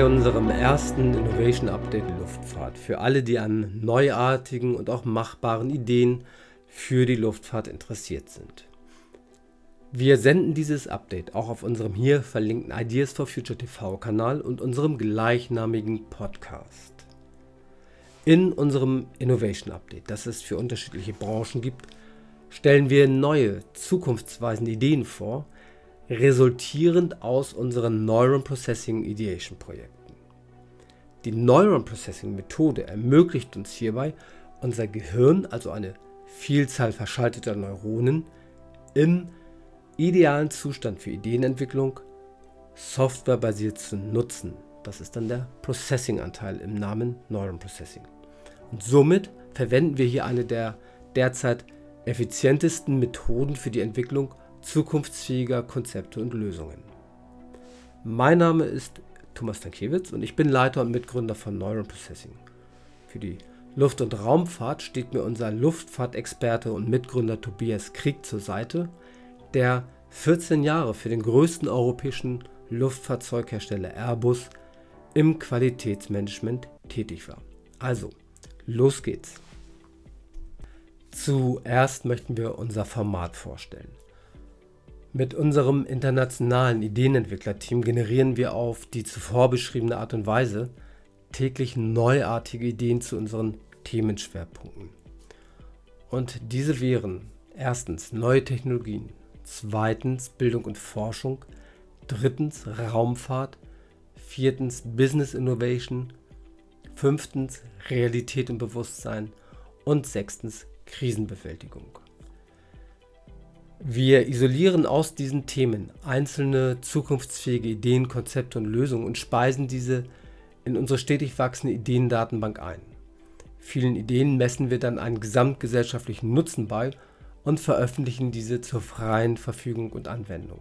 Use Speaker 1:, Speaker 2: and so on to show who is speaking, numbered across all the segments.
Speaker 1: Bei unserem ersten Innovation Update Luftfahrt für alle, die an neuartigen und auch machbaren Ideen für die Luftfahrt interessiert sind. Wir senden dieses Update auch auf unserem hier verlinkten Ideas for Future TV Kanal und unserem gleichnamigen Podcast. In unserem Innovation Update, das es für unterschiedliche Branchen gibt, stellen wir neue, zukunftsweisende Ideen vor, resultierend aus unseren Neuron Processing Ideation Projekten. Die Neuron Processing Methode ermöglicht uns hierbei, unser Gehirn, also eine Vielzahl verschalteter Neuronen, im idealen Zustand für Ideenentwicklung softwarebasiert zu nutzen. Das ist dann der Processing-Anteil im Namen Neuron Processing. Und somit verwenden wir hier eine der derzeit effizientesten Methoden für die Entwicklung zukunftsfähiger Konzepte und Lösungen. Mein Name ist Thomas Tankiewicz und ich bin Leiter und Mitgründer von Neuron Processing. Für die Luft- und Raumfahrt steht mir unser Luftfahrtexperte und Mitgründer Tobias Krieg zur Seite, der 14 Jahre für den größten europäischen Luftfahrzeughersteller Airbus im Qualitätsmanagement tätig war. Also, los geht's. Zuerst möchten wir unser Format vorstellen. Mit unserem internationalen Ideenentwicklerteam generieren wir auf die zuvor beschriebene Art und Weise täglich neuartige Ideen zu unseren Themenschwerpunkten. Und diese wären erstens neue Technologien, zweitens Bildung und Forschung, drittens Raumfahrt, viertens Business Innovation, fünftens Realität und Bewusstsein und sechstens Krisenbewältigung. Wir isolieren aus diesen Themen einzelne zukunftsfähige Ideen, Konzepte und Lösungen und speisen diese in unsere stetig wachsende Ideendatenbank ein. Vielen Ideen messen wir dann einen gesamtgesellschaftlichen Nutzen bei und veröffentlichen diese zur freien Verfügung und Anwendung.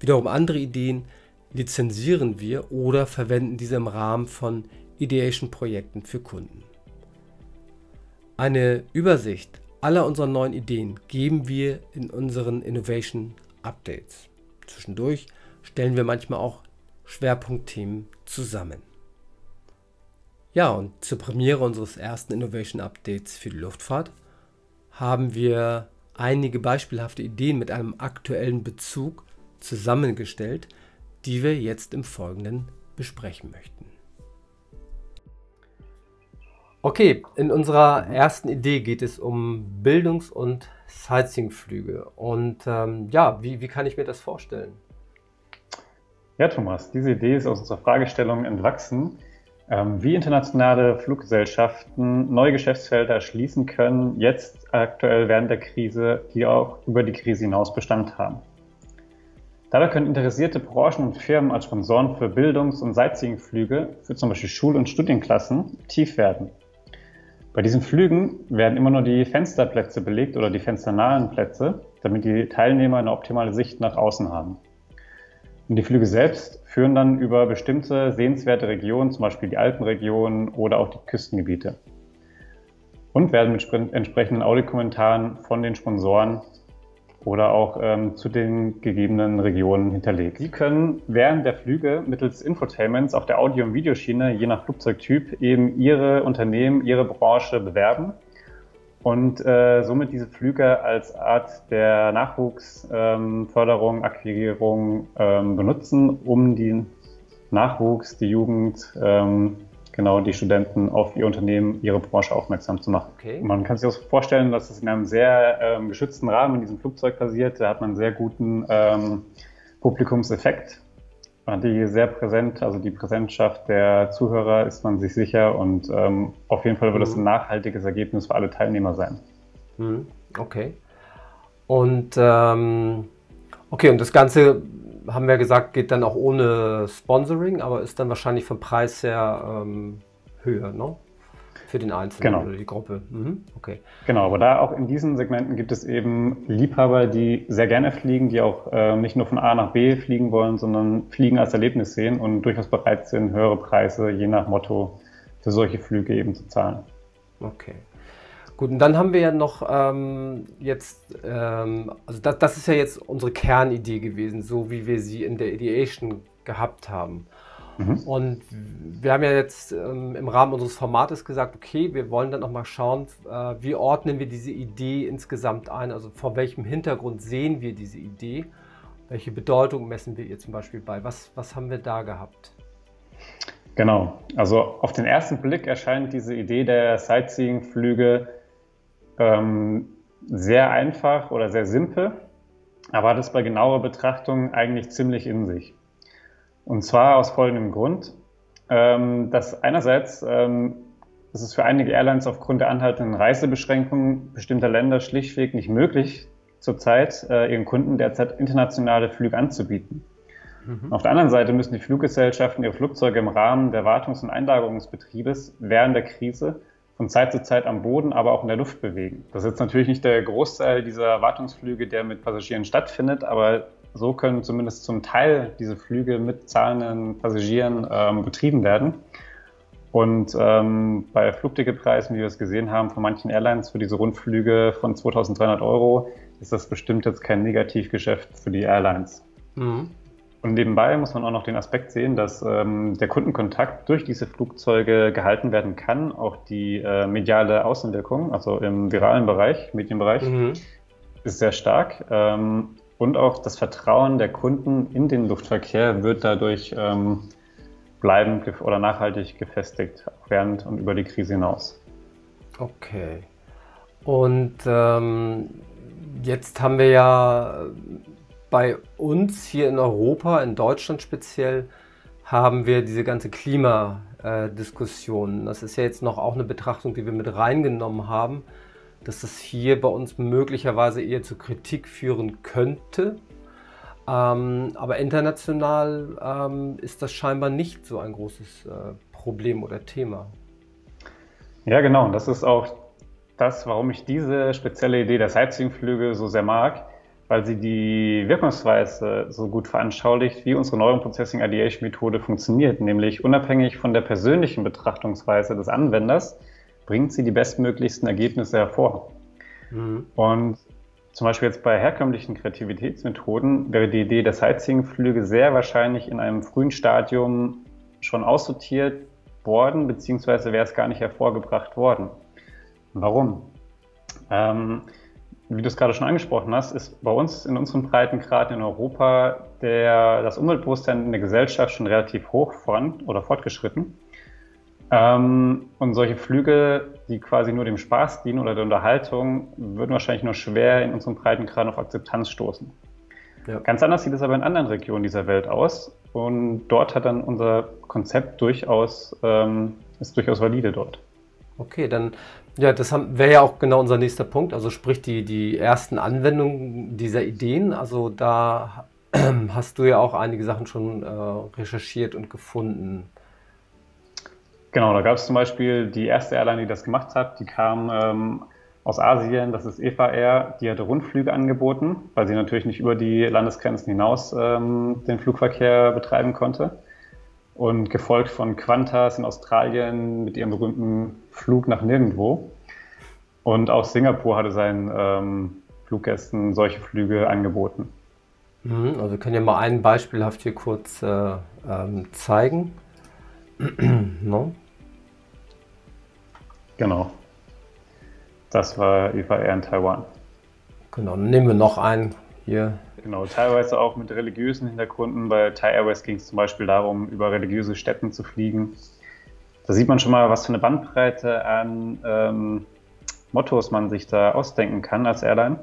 Speaker 1: Wiederum andere Ideen lizenzieren wir oder verwenden diese im Rahmen von Ideation-Projekten für Kunden. Eine Übersicht aller unserer neuen Ideen geben wir in unseren Innovation Updates. Zwischendurch stellen wir manchmal auch Schwerpunktthemen zusammen. Ja, und zur Premiere unseres ersten Innovation Updates für die Luftfahrt haben wir einige beispielhafte Ideen mit einem aktuellen Bezug zusammengestellt, die wir jetzt im Folgenden besprechen möchten. Okay, in unserer ersten Idee geht es um Bildungs- und Sightseeing-Flüge. Und ähm, ja, wie, wie kann ich mir das vorstellen?
Speaker 2: Ja, Thomas, diese Idee ist aus unserer Fragestellung entwachsen, ähm, wie internationale Fluggesellschaften neue Geschäftsfelder erschließen können, jetzt aktuell während der Krise, die auch über die Krise hinaus Bestand haben. Dabei können interessierte Branchen und Firmen als Sponsoren für Bildungs- und Sightseeing-Flüge für zum Beispiel Schul- und Studienklassen aktiv werden. Bei diesen Flügen werden immer nur die Fensterplätze belegt oder die fensternahen Plätze, damit die Teilnehmer eine optimale Sicht nach außen haben. Und die Flüge selbst führen dann über bestimmte sehenswerte Regionen, zum Beispiel die Alpenregion oder auch die Küstengebiete. Und werden mit entsprechenden Audiokommentaren von den Sponsoren oder auch ähm, zu den gegebenen Regionen hinterlegt. Sie können während der Flüge mittels Infotainments auf der Audio- und Videoschiene je nach Flugzeugtyp eben Ihre Unternehmen, Ihre Branche bewerben und äh, somit diese Flüge als Art der Nachwuchsförderung, ähm, Akquirierung ähm, benutzen, um den Nachwuchs, die Jugend ähm, genau die Studenten auf ihr Unternehmen, ihre Branche aufmerksam zu machen. Okay. Man kann sich auch vorstellen, dass es in einem sehr ähm, geschützten Rahmen in diesem Flugzeug passiert. Da hat man einen sehr guten ähm, Publikumseffekt. Die sehr präsent, also die Präsentschaft der Zuhörer ist man sich sicher und ähm, auf jeden Fall wird es mhm. ein nachhaltiges Ergebnis für alle Teilnehmer sein.
Speaker 1: Mhm. Okay. Und ähm, okay, und das Ganze haben wir gesagt, geht dann auch ohne Sponsoring, aber ist dann wahrscheinlich vom Preis her ähm, höher, ne? Für den Einzelnen genau. oder die Gruppe.
Speaker 2: Mhm. Okay. Genau, aber da auch in diesen Segmenten gibt es eben Liebhaber, die sehr gerne fliegen, die auch äh, nicht nur von A nach B fliegen wollen, sondern Fliegen als Erlebnis sehen und durchaus bereit sind, höhere Preise je nach Motto für solche Flüge eben zu zahlen.
Speaker 1: Okay. Gut, und dann haben wir ja noch ähm, jetzt, ähm, also das, das, ist ja jetzt unsere Kernidee gewesen, so wie wir sie in der Ideation gehabt haben. Mhm. Und wir haben ja jetzt ähm, im Rahmen unseres Formates gesagt, okay, wir wollen dann nochmal schauen, äh, wie ordnen wir diese Idee insgesamt ein, also vor welchem Hintergrund sehen wir diese Idee, welche Bedeutung messen wir ihr zum Beispiel bei, was, was haben wir da gehabt?
Speaker 2: Genau, also auf den ersten Blick erscheint diese Idee der Sightseeing-Flüge ähm, sehr einfach oder sehr simpel, aber hat es bei genauer Betrachtung eigentlich ziemlich in sich. Und zwar aus folgendem Grund, ähm, dass einerseits ähm, ist es für einige Airlines aufgrund der anhaltenden Reisebeschränkungen bestimmter Länder schlichtweg nicht möglich, zurzeit äh, ihren Kunden derzeit internationale Flüge anzubieten. Mhm. Auf der anderen Seite müssen die Fluggesellschaften ihre Flugzeuge im Rahmen der Wartungs- und Einlagerungsbetriebes während der Krise von Zeit zu Zeit am Boden, aber auch in der Luft bewegen. Das ist jetzt natürlich nicht der Großteil dieser Wartungsflüge, der mit Passagieren stattfindet, aber so können zumindest zum Teil diese Flüge mit zahlenden Passagieren ähm, betrieben werden. Und ähm, bei Flugticketpreisen, wie wir es gesehen haben, von manchen Airlines für diese Rundflüge von 2300 Euro, ist das bestimmt jetzt kein Negativgeschäft für die Airlines. Mhm. Und nebenbei muss man auch noch den Aspekt sehen, dass ähm, der Kundenkontakt durch diese Flugzeuge gehalten werden kann. Auch die äh, mediale Außenwirkung, also im viralen Bereich, Medienbereich, mhm. ist sehr stark. Ähm, und auch das Vertrauen der Kunden in den Luftverkehr wird dadurch ähm, bleibend oder nachhaltig gefestigt, während und über die Krise hinaus.
Speaker 1: Okay. Und ähm, jetzt haben wir ja bei uns hier in Europa, in Deutschland speziell, haben wir diese ganze Klimadiskussion. Das ist ja jetzt noch auch eine Betrachtung, die wir mit reingenommen haben dass das hier bei uns möglicherweise eher zu Kritik führen könnte. Ähm, aber international ähm, ist das scheinbar nicht so ein großes äh, Problem oder Thema.
Speaker 2: Ja, genau. Und das ist auch das, warum ich diese spezielle Idee der Sightseeing-Flüge so sehr mag, weil sie die Wirkungsweise so gut veranschaulicht, wie unsere Neuron Processing Ideation Methode funktioniert, nämlich unabhängig von der persönlichen Betrachtungsweise des Anwenders bringt sie die bestmöglichsten Ergebnisse hervor. Mhm. Und zum Beispiel jetzt bei herkömmlichen Kreativitätsmethoden wäre die Idee der Sightseeing-Flüge sehr wahrscheinlich in einem frühen Stadium schon aussortiert worden, beziehungsweise wäre es gar nicht hervorgebracht worden. Warum? Ähm, wie du es gerade schon angesprochen hast, ist bei uns in unserem Breitengrad in Europa der, das Umweltbewusstsein in der Gesellschaft schon relativ hoch voran oder fortgeschritten. Ähm, und solche Flüge, die quasi nur dem Spaß dienen oder der Unterhaltung, würden wahrscheinlich nur schwer in unserem Breitengrad auf Akzeptanz stoßen. Ja. Ganz anders sieht es aber in anderen Regionen dieser Welt aus. Und dort hat dann unser Konzept durchaus, ähm, ist durchaus valide dort.
Speaker 1: Okay, dann, ja, das wäre ja auch genau unser nächster Punkt. Also sprich die, die ersten Anwendungen dieser Ideen. Also da hast du ja auch einige Sachen schon äh, recherchiert und gefunden.
Speaker 2: Genau, da gab es zum Beispiel die erste Airline, die das gemacht hat, die kam ähm, aus Asien, das ist Eva Air, die hatte Rundflüge angeboten, weil sie natürlich nicht über die Landesgrenzen hinaus ähm, den Flugverkehr betreiben konnte. Und gefolgt von Qantas in Australien mit ihrem berühmten Flug nach nirgendwo. Und auch Singapur hatte seinen ähm, Fluggästen solche Flüge angeboten.
Speaker 1: Mhm, also wir können ja mal ein beispielhaft hier kurz äh, ähm, zeigen.
Speaker 2: no? Genau. Das war UVR in Taiwan.
Speaker 1: Genau, dann nehmen wir noch einen hier.
Speaker 2: Genau, teilweise auch mit religiösen Hintergründen. Bei Thai Airways ging es zum Beispiel darum, über religiöse Städten zu fliegen. Da sieht man schon mal, was für eine Bandbreite an ähm, Mottos man sich da ausdenken kann als Airline,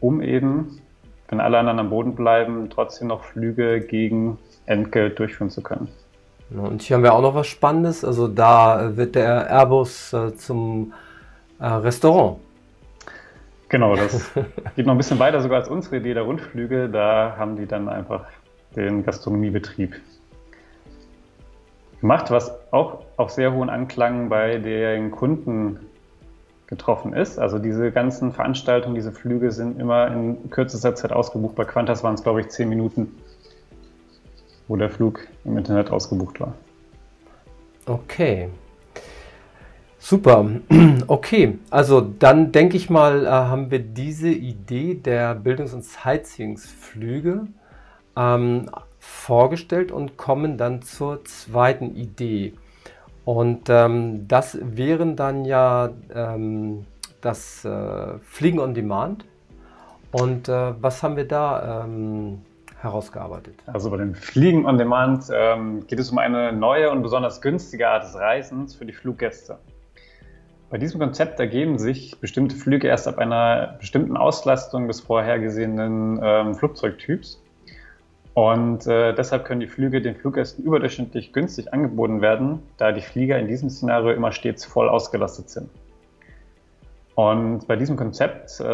Speaker 2: um eben, wenn alle anderen am Boden bleiben, trotzdem noch Flüge gegen Entgelt durchführen zu können.
Speaker 1: Und hier haben wir auch noch was Spannendes. Also da wird der Airbus äh, zum äh, Restaurant.
Speaker 2: Genau, das geht noch ein bisschen weiter sogar als unsere Idee der Rundflüge. Da haben die dann einfach den Gastronomiebetrieb gemacht, was auch auf sehr hohen Anklang bei den Kunden getroffen ist. Also diese ganzen Veranstaltungen, diese Flüge sind immer in kürzester Zeit ausgebucht. Bei Qantas waren es, glaube ich, zehn Minuten wo der Flug im Internet ausgebucht war.
Speaker 1: Okay. Super. Okay, also dann denke ich mal, äh, haben wir diese Idee der Bildungs- und Sightseeing-Flüge ähm, vorgestellt und kommen dann zur zweiten Idee. Und ähm, das wären dann ja ähm, das äh, Fliegen on Demand. Und äh, was haben wir da ähm, herausgearbeitet?
Speaker 2: Also bei dem Fliegen on Demand ähm, geht es um eine neue und besonders günstige Art des Reisens für die Fluggäste. Bei diesem Konzept ergeben sich bestimmte Flüge erst ab einer bestimmten Auslastung des vorhergesehenen ähm, Flugzeugtyps. Und äh, deshalb können die Flüge den Fluggästen überdurchschnittlich günstig angeboten werden, da die Flieger in diesem Szenario immer stets voll ausgelastet sind. Und bei diesem Konzept, äh,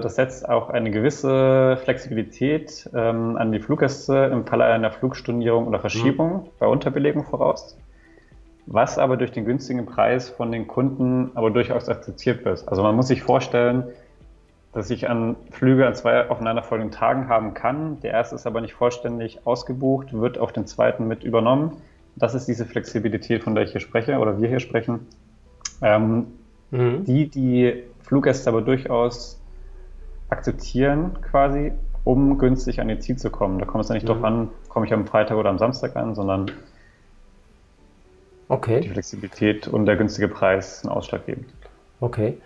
Speaker 2: das setzt auch eine gewisse Flexibilität ähm, an die Fluggäste im Falle einer Flugstornierung oder Verschiebung mhm. bei Unterbelegung voraus, was aber durch den günstigen Preis von den Kunden aber durchaus akzeptiert wird. Also man muss sich vorstellen, dass ich an Flüge an zwei aufeinanderfolgenden Tagen haben kann. Der erste ist aber nicht vollständig ausgebucht, wird auf den zweiten mit übernommen. Das ist diese Flexibilität, von der ich hier spreche oder wir hier sprechen. Ähm, mhm. Die die Fluggäste aber durchaus akzeptieren quasi, um günstig an ihr Ziel zu kommen. Da kommt es ja nicht mhm. darauf an, komme ich am Freitag oder am Samstag an, sondern okay. die Flexibilität und der günstige Preis sind ausschlaggebend.
Speaker 1: Okay.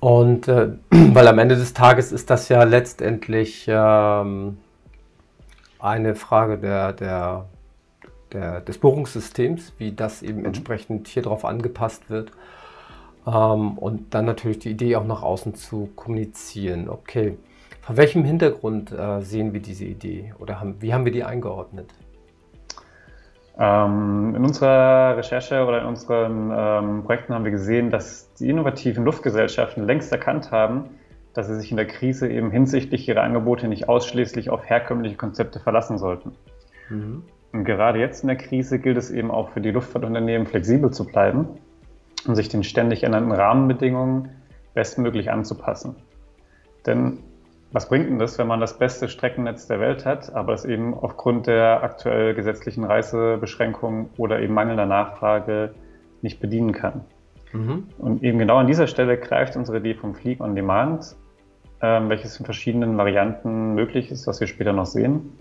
Speaker 1: Und äh, weil am Ende des Tages ist das ja letztendlich ähm, eine Frage der, der, der, des Buchungssystems, wie das eben mhm. entsprechend hier drauf angepasst wird. Ähm, und dann natürlich die Idee auch nach außen zu kommunizieren. Okay, vor welchem Hintergrund äh, sehen wir diese Idee oder haben, wie haben wir die eingeordnet?
Speaker 2: Ähm, in unserer Recherche oder in unseren ähm, Projekten haben wir gesehen, dass die innovativen Luftgesellschaften längst erkannt haben, dass sie sich in der Krise eben hinsichtlich ihrer Angebote nicht ausschließlich auf herkömmliche Konzepte verlassen sollten. Mhm. Und gerade jetzt in der Krise gilt es eben auch für die Luftfahrtunternehmen flexibel zu bleiben und sich den ständig ändernden Rahmenbedingungen bestmöglich anzupassen. Denn was bringt denn das, wenn man das beste Streckennetz der Welt hat, aber es eben aufgrund der aktuell gesetzlichen Reisebeschränkungen oder eben mangelnder Nachfrage nicht bedienen kann? Mhm. Und eben genau an dieser Stelle greift unsere Idee vom Fliegen on Demand, ähm, welches in verschiedenen Varianten möglich ist, was wir später noch sehen,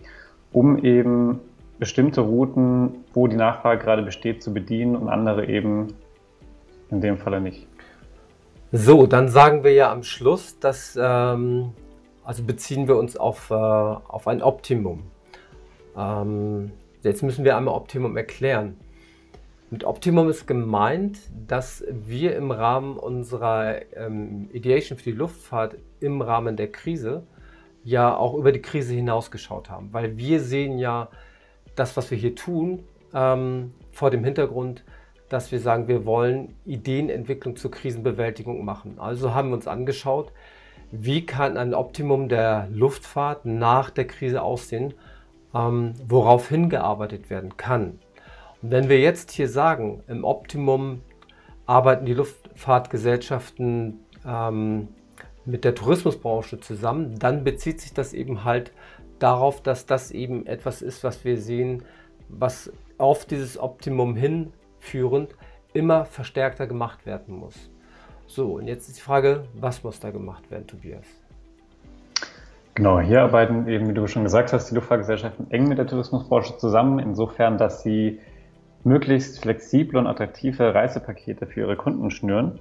Speaker 2: um eben bestimmte Routen, wo die Nachfrage gerade besteht, zu bedienen und andere eben in dem Falle nicht.
Speaker 1: So, dann sagen wir ja am Schluss, dass ähm, also beziehen wir uns auf, äh, auf ein Optimum. Ähm, jetzt müssen wir einmal Optimum erklären. Mit Optimum ist gemeint, dass wir im Rahmen unserer ähm, Ideation für die Luftfahrt im Rahmen der Krise ja auch über die Krise hinausgeschaut haben. Weil wir sehen ja das, was wir hier tun, ähm, vor dem Hintergrund, dass wir sagen, wir wollen Ideenentwicklung zur Krisenbewältigung machen. Also haben wir uns angeschaut, wie kann ein Optimum der Luftfahrt nach der Krise aussehen, ähm, worauf hingearbeitet werden kann. Und wenn wir jetzt hier sagen, im Optimum arbeiten die Luftfahrtgesellschaften ähm, mit der Tourismusbranche zusammen, dann bezieht sich das eben halt darauf, dass das eben etwas ist, was wir sehen, was auf dieses Optimum hinführend immer verstärkter gemacht werden muss. So, und jetzt ist die Frage, was muss da gemacht werden, Tobias?
Speaker 2: Genau, hier arbeiten eben, wie du schon gesagt hast, die Luftfahrtgesellschaften eng mit der Tourismusbranche zusammen, insofern, dass sie möglichst flexible und attraktive Reisepakete für ihre Kunden schnüren.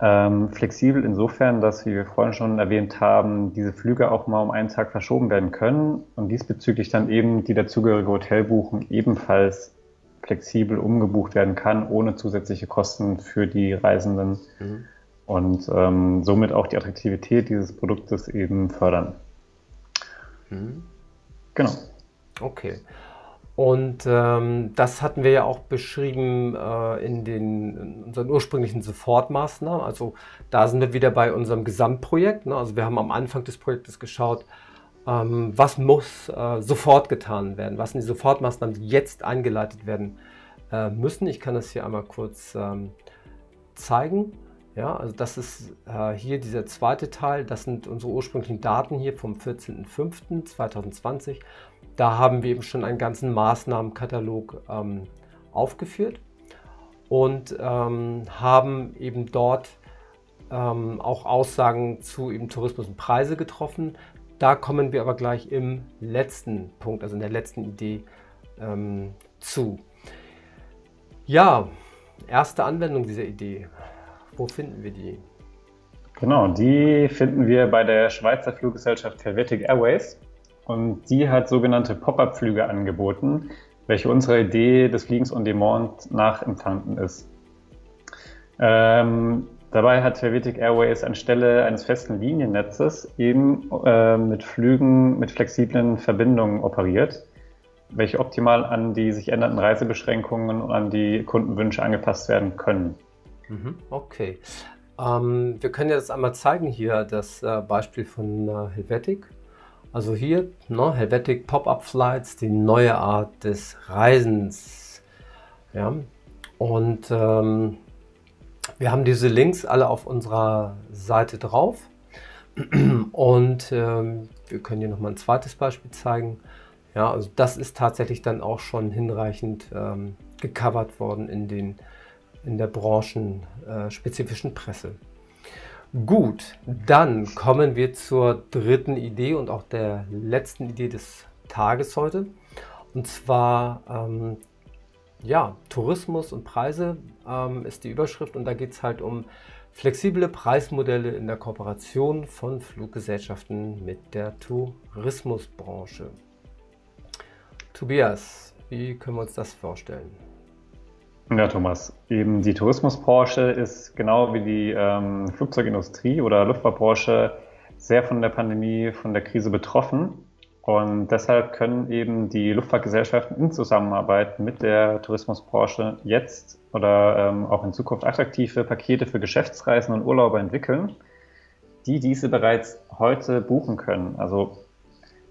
Speaker 2: Ähm, flexibel insofern, dass, wie wir vorhin schon erwähnt haben, diese Flüge auch mal um einen Tag verschoben werden können und diesbezüglich dann eben die dazugehörige Hotelbuchung ebenfalls flexibel umgebucht werden kann, ohne zusätzliche Kosten für die Reisenden mhm. Und ähm, somit auch die Attraktivität dieses Produktes eben fördern.
Speaker 1: Mhm. Genau. Okay. Und ähm, das hatten wir ja auch beschrieben äh, in, den, in unseren ursprünglichen Sofortmaßnahmen. Also da sind wir wieder bei unserem Gesamtprojekt. Ne? Also wir haben am Anfang des Projektes geschaut, ähm, was muss äh, sofort getan werden? Was sind die Sofortmaßnahmen, die jetzt eingeleitet werden äh, müssen? Ich kann das hier einmal kurz ähm, zeigen. Ja, also das ist äh, hier dieser zweite Teil. Das sind unsere ursprünglichen Daten hier vom 14.05.2020. Da haben wir eben schon einen ganzen Maßnahmenkatalog ähm, aufgeführt und ähm, haben eben dort ähm, auch Aussagen zu eben Tourismus und Preise getroffen. Da kommen wir aber gleich im letzten Punkt, also in der letzten Idee ähm, zu. Ja, erste Anwendung dieser Idee. Wo finden wir die?
Speaker 2: Genau, die finden wir bei der Schweizer Fluggesellschaft Helvetic Airways. Und die hat sogenannte Pop-up-Flüge angeboten, welche unserer Idee des Fliegens on Demand nachempfunden ist. Ähm, dabei hat Helvetic Airways anstelle eines festen Liniennetzes eben äh, mit Flügen mit flexiblen Verbindungen operiert, welche optimal an die sich ändernden Reisebeschränkungen und an die Kundenwünsche angepasst werden können.
Speaker 1: Mhm, okay. Ähm, wir können das einmal zeigen hier, das äh, Beispiel von äh, Helvetic. Also hier, ne, Helvetic Pop-Up Flights, die neue Art des Reisens. Ja, und ähm, wir haben diese Links alle auf unserer Seite drauf. Und ähm, wir können hier nochmal ein zweites Beispiel zeigen. Ja, also das ist tatsächlich dann auch schon hinreichend ähm, gecovert worden in, den, in der branchenspezifischen Presse. Gut, dann kommen wir zur dritten Idee und auch der letzten Idee des Tages heute. Und zwar ähm, ja, Tourismus und Preise ähm, ist die Überschrift und da geht es halt um flexible Preismodelle in der Kooperation von Fluggesellschaften mit der Tourismusbranche. Tobias, wie können wir uns das vorstellen?
Speaker 2: Ja, Thomas, eben die Tourismusbranche ist genau wie die ähm, Flugzeugindustrie oder Luftfahrtbranche sehr von der Pandemie, von der Krise betroffen. Und deshalb können eben die Luftfahrtgesellschaften in Zusammenarbeit mit der Tourismusbranche jetzt oder ähm, auch in Zukunft attraktive Pakete für Geschäftsreisen und Urlauber entwickeln, die diese bereits heute buchen können. Also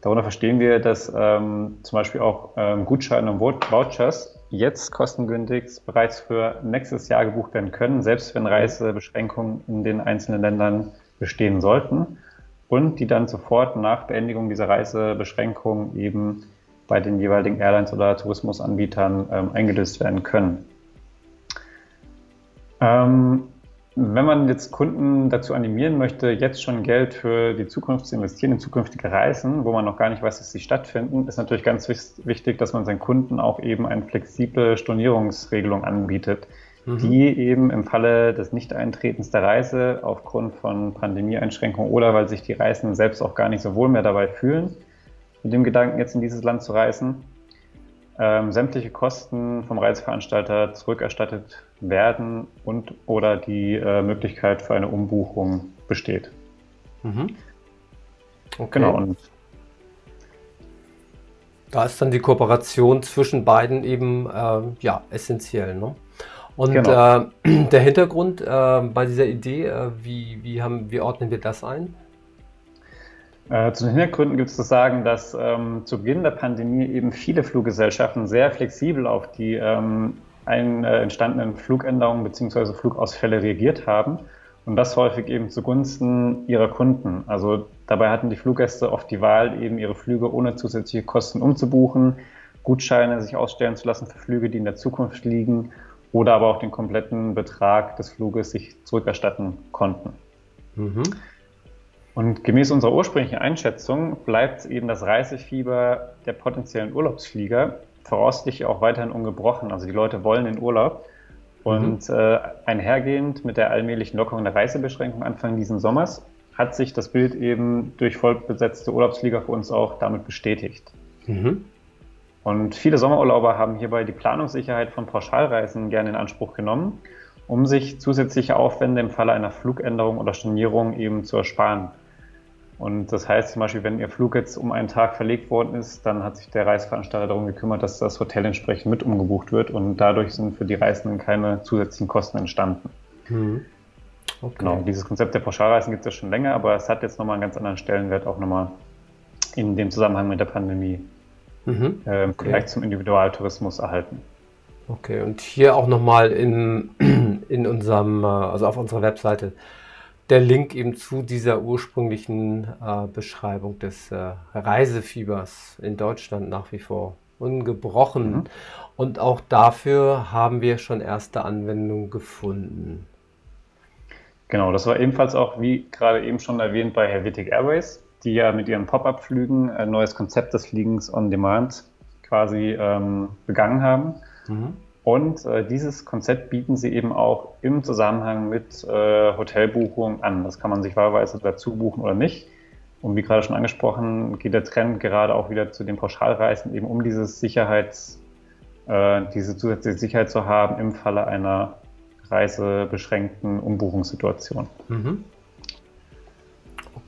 Speaker 2: darunter verstehen wir, dass ähm, zum Beispiel auch ähm, Gutscheine und Vouchers jetzt kostengünstig bereits für nächstes Jahr gebucht werden können, selbst wenn Reisebeschränkungen in den einzelnen Ländern bestehen sollten und die dann sofort nach Beendigung dieser Reisebeschränkungen eben bei den jeweiligen Airlines oder Tourismusanbietern ähm, eingelöst werden können. Ähm, wenn man jetzt Kunden dazu animieren möchte, jetzt schon Geld für die Zukunft zu investieren, in zukünftige Reisen, wo man noch gar nicht weiß, dass sie stattfinden, ist natürlich ganz wichtig, dass man seinen Kunden auch eben eine flexible Stornierungsregelung anbietet, mhm. die eben im Falle des Nichteintretens der Reise aufgrund von Pandemieeinschränkungen oder weil sich die Reisenden selbst auch gar nicht so wohl mehr dabei fühlen, mit dem Gedanken, jetzt in dieses Land zu reisen, ähm, sämtliche Kosten vom Reiseveranstalter zurückerstattet werden und oder die äh, Möglichkeit für eine Umbuchung besteht. Mhm.
Speaker 1: Okay. Genau. Und da ist dann die Kooperation zwischen beiden eben äh, ja, essentiell. Ne? Und genau. äh, der Hintergrund äh, bei dieser Idee, äh, wie, wie, haben, wie ordnen wir das ein?
Speaker 2: Äh, zu den Hintergründen gibt es zu sagen, dass ähm, zu Beginn der Pandemie eben viele Fluggesellschaften sehr flexibel auf die ähm, ein, äh, entstandenen Flugänderungen bzw. Flugausfälle reagiert haben und das häufig eben zugunsten ihrer Kunden. Also dabei hatten die Fluggäste oft die Wahl, eben ihre Flüge ohne zusätzliche Kosten umzubuchen, Gutscheine sich ausstellen zu lassen für Flüge, die in der Zukunft liegen oder aber auch den kompletten Betrag des Fluges sich zurückerstatten konnten. Mhm. Und gemäß unserer ursprünglichen Einschätzung bleibt eben das Reisefieber der potenziellen Urlaubsflieger voraussichtlich auch weiterhin ungebrochen. Also die Leute wollen in Urlaub. Und mhm. äh, einhergehend mit der allmählichen Lockerung der Reisebeschränkung Anfang diesen Sommers hat sich das Bild eben durch vollbesetzte Urlaubsflieger für uns auch damit bestätigt. Mhm. Und viele Sommerurlauber haben hierbei die Planungssicherheit von Pauschalreisen gerne in Anspruch genommen, um sich zusätzliche Aufwände im Falle einer Flugänderung oder Stornierung eben zu ersparen. Und das heißt zum Beispiel, wenn Ihr Flug jetzt um einen Tag verlegt worden ist, dann hat sich der Reiseveranstalter darum gekümmert, dass das Hotel entsprechend mit umgebucht wird und dadurch sind für die Reisenden keine zusätzlichen Kosten entstanden. Mhm. Okay. Genau, dieses Konzept der Pauschalreisen gibt es ja schon länger, aber es hat jetzt nochmal einen ganz anderen Stellenwert, auch nochmal in dem Zusammenhang mit der Pandemie mhm. äh, im Vergleich zum Individualtourismus erhalten.
Speaker 1: Okay, und hier auch nochmal in, in unserem, äh, also auf unserer Webseite der Link eben zu dieser ursprünglichen äh, Beschreibung des äh, Reisefiebers in Deutschland nach wie vor ungebrochen. Mhm. Und auch dafür haben wir schon erste Anwendungen gefunden.
Speaker 2: Genau, das war ebenfalls auch, wie gerade eben schon erwähnt, bei Helvetic Airways. die ja mit ihren Pop-up-Flügen ein neues Konzept des Fliegens on Demand quasi ähm, begangen haben. Mhm. Und äh, dieses Konzept bieten sie eben auch im Zusammenhang mit äh, Hotelbuchungen an. Das kann man sich wahlweise dazu buchen oder nicht. Und wie gerade schon angesprochen, geht der Trend gerade auch wieder zu den Pauschalreisen, eben um dieses Sicherheits, äh, diese zusätzliche Sicherheit zu haben im Falle einer reisebeschränkten Umbuchungssituation. Mhm.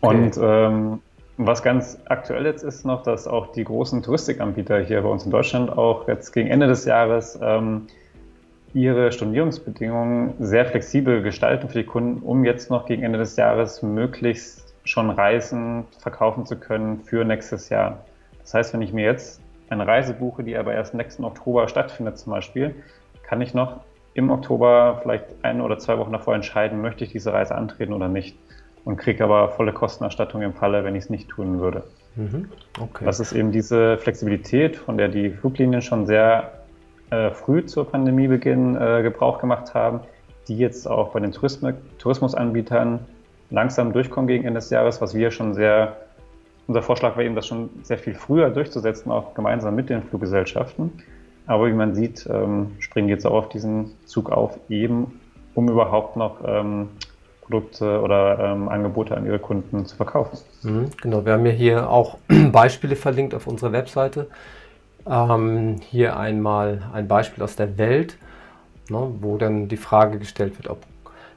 Speaker 2: Okay. Und ähm, was ganz aktuell jetzt ist noch, dass auch die großen Touristikanbieter hier bei uns in Deutschland auch jetzt gegen Ende des Jahres ähm, ihre Stornierungsbedingungen sehr flexibel gestalten für die Kunden, um jetzt noch gegen Ende des Jahres möglichst schon Reisen verkaufen zu können für nächstes Jahr. Das heißt, wenn ich mir jetzt eine Reise buche, die aber erst nächsten Oktober stattfindet zum Beispiel, kann ich noch im Oktober vielleicht ein oder zwei Wochen davor entscheiden, möchte ich diese Reise antreten oder nicht. Und kriege aber volle Kostenerstattung im Falle, wenn ich es nicht tun würde. Mhm. Okay. Das ist eben diese Flexibilität, von der die Fluglinien schon sehr äh, früh zur Pandemiebeginn äh, Gebrauch gemacht haben, die jetzt auch bei den Tourism Tourismusanbietern langsam durchkommen gegen Ende des Jahres, was wir schon sehr, unser Vorschlag war eben, das schon sehr viel früher durchzusetzen, auch gemeinsam mit den Fluggesellschaften. Aber wie man sieht, ähm, springen jetzt auch auf diesen Zug auf, eben um überhaupt noch ähm, Produkte oder ähm, Angebote an ihre Kunden zu verkaufen.
Speaker 1: Mhm, genau, wir haben ja hier auch Beispiele verlinkt auf unserer Webseite. Ähm, hier einmal ein Beispiel aus der Welt, ne, wo dann die Frage gestellt wird, ob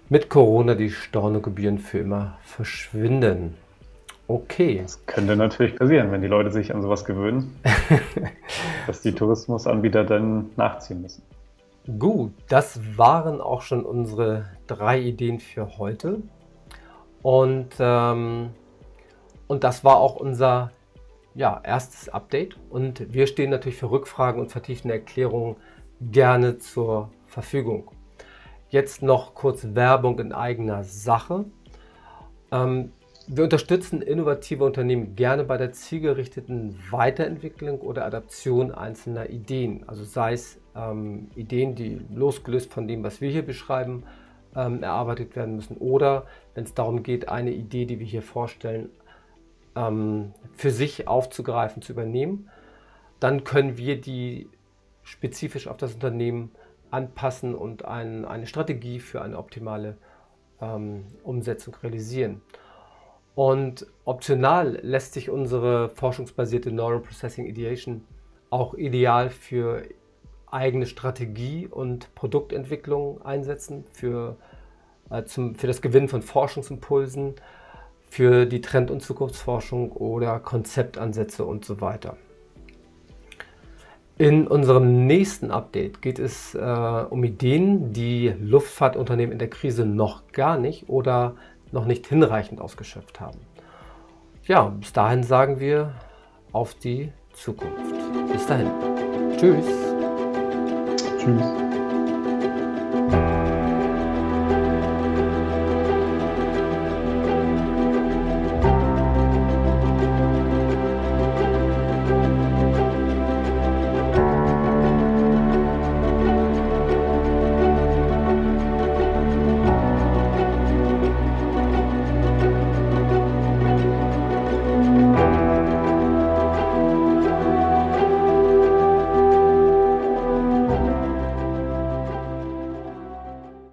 Speaker 1: mit Corona die Stornogebühren für immer verschwinden. Okay.
Speaker 2: Das könnte natürlich passieren, wenn die Leute sich an sowas gewöhnen, dass die Tourismusanbieter dann nachziehen müssen.
Speaker 1: Gut, das waren auch schon unsere drei Ideen für heute. Und, ähm, und das war auch unser ja, erstes Update. Und wir stehen natürlich für Rückfragen und vertiefende Erklärungen gerne zur Verfügung. Jetzt noch kurz Werbung in eigener Sache. Ähm, wir unterstützen innovative Unternehmen gerne bei der zielgerichteten Weiterentwicklung oder Adaption einzelner Ideen. Also sei es ähm, Ideen, die losgelöst von dem, was wir hier beschreiben, ähm, erarbeitet werden müssen. Oder wenn es darum geht, eine Idee, die wir hier vorstellen, ähm, für sich aufzugreifen, zu übernehmen, dann können wir die spezifisch auf das Unternehmen anpassen und ein, eine Strategie für eine optimale ähm, Umsetzung realisieren. Und optional lässt sich unsere forschungsbasierte Neural Processing Ideation auch ideal für eigene Strategie und Produktentwicklung einsetzen, für, äh, zum, für das Gewinnen von Forschungsimpulsen, für die Trend- und Zukunftsforschung oder Konzeptansätze und so weiter. In unserem nächsten Update geht es äh, um Ideen, die Luftfahrtunternehmen in der Krise noch gar nicht oder noch nicht hinreichend ausgeschöpft haben. Ja, bis dahin sagen wir auf die Zukunft. Bis dahin. Tschüss. Tschüss.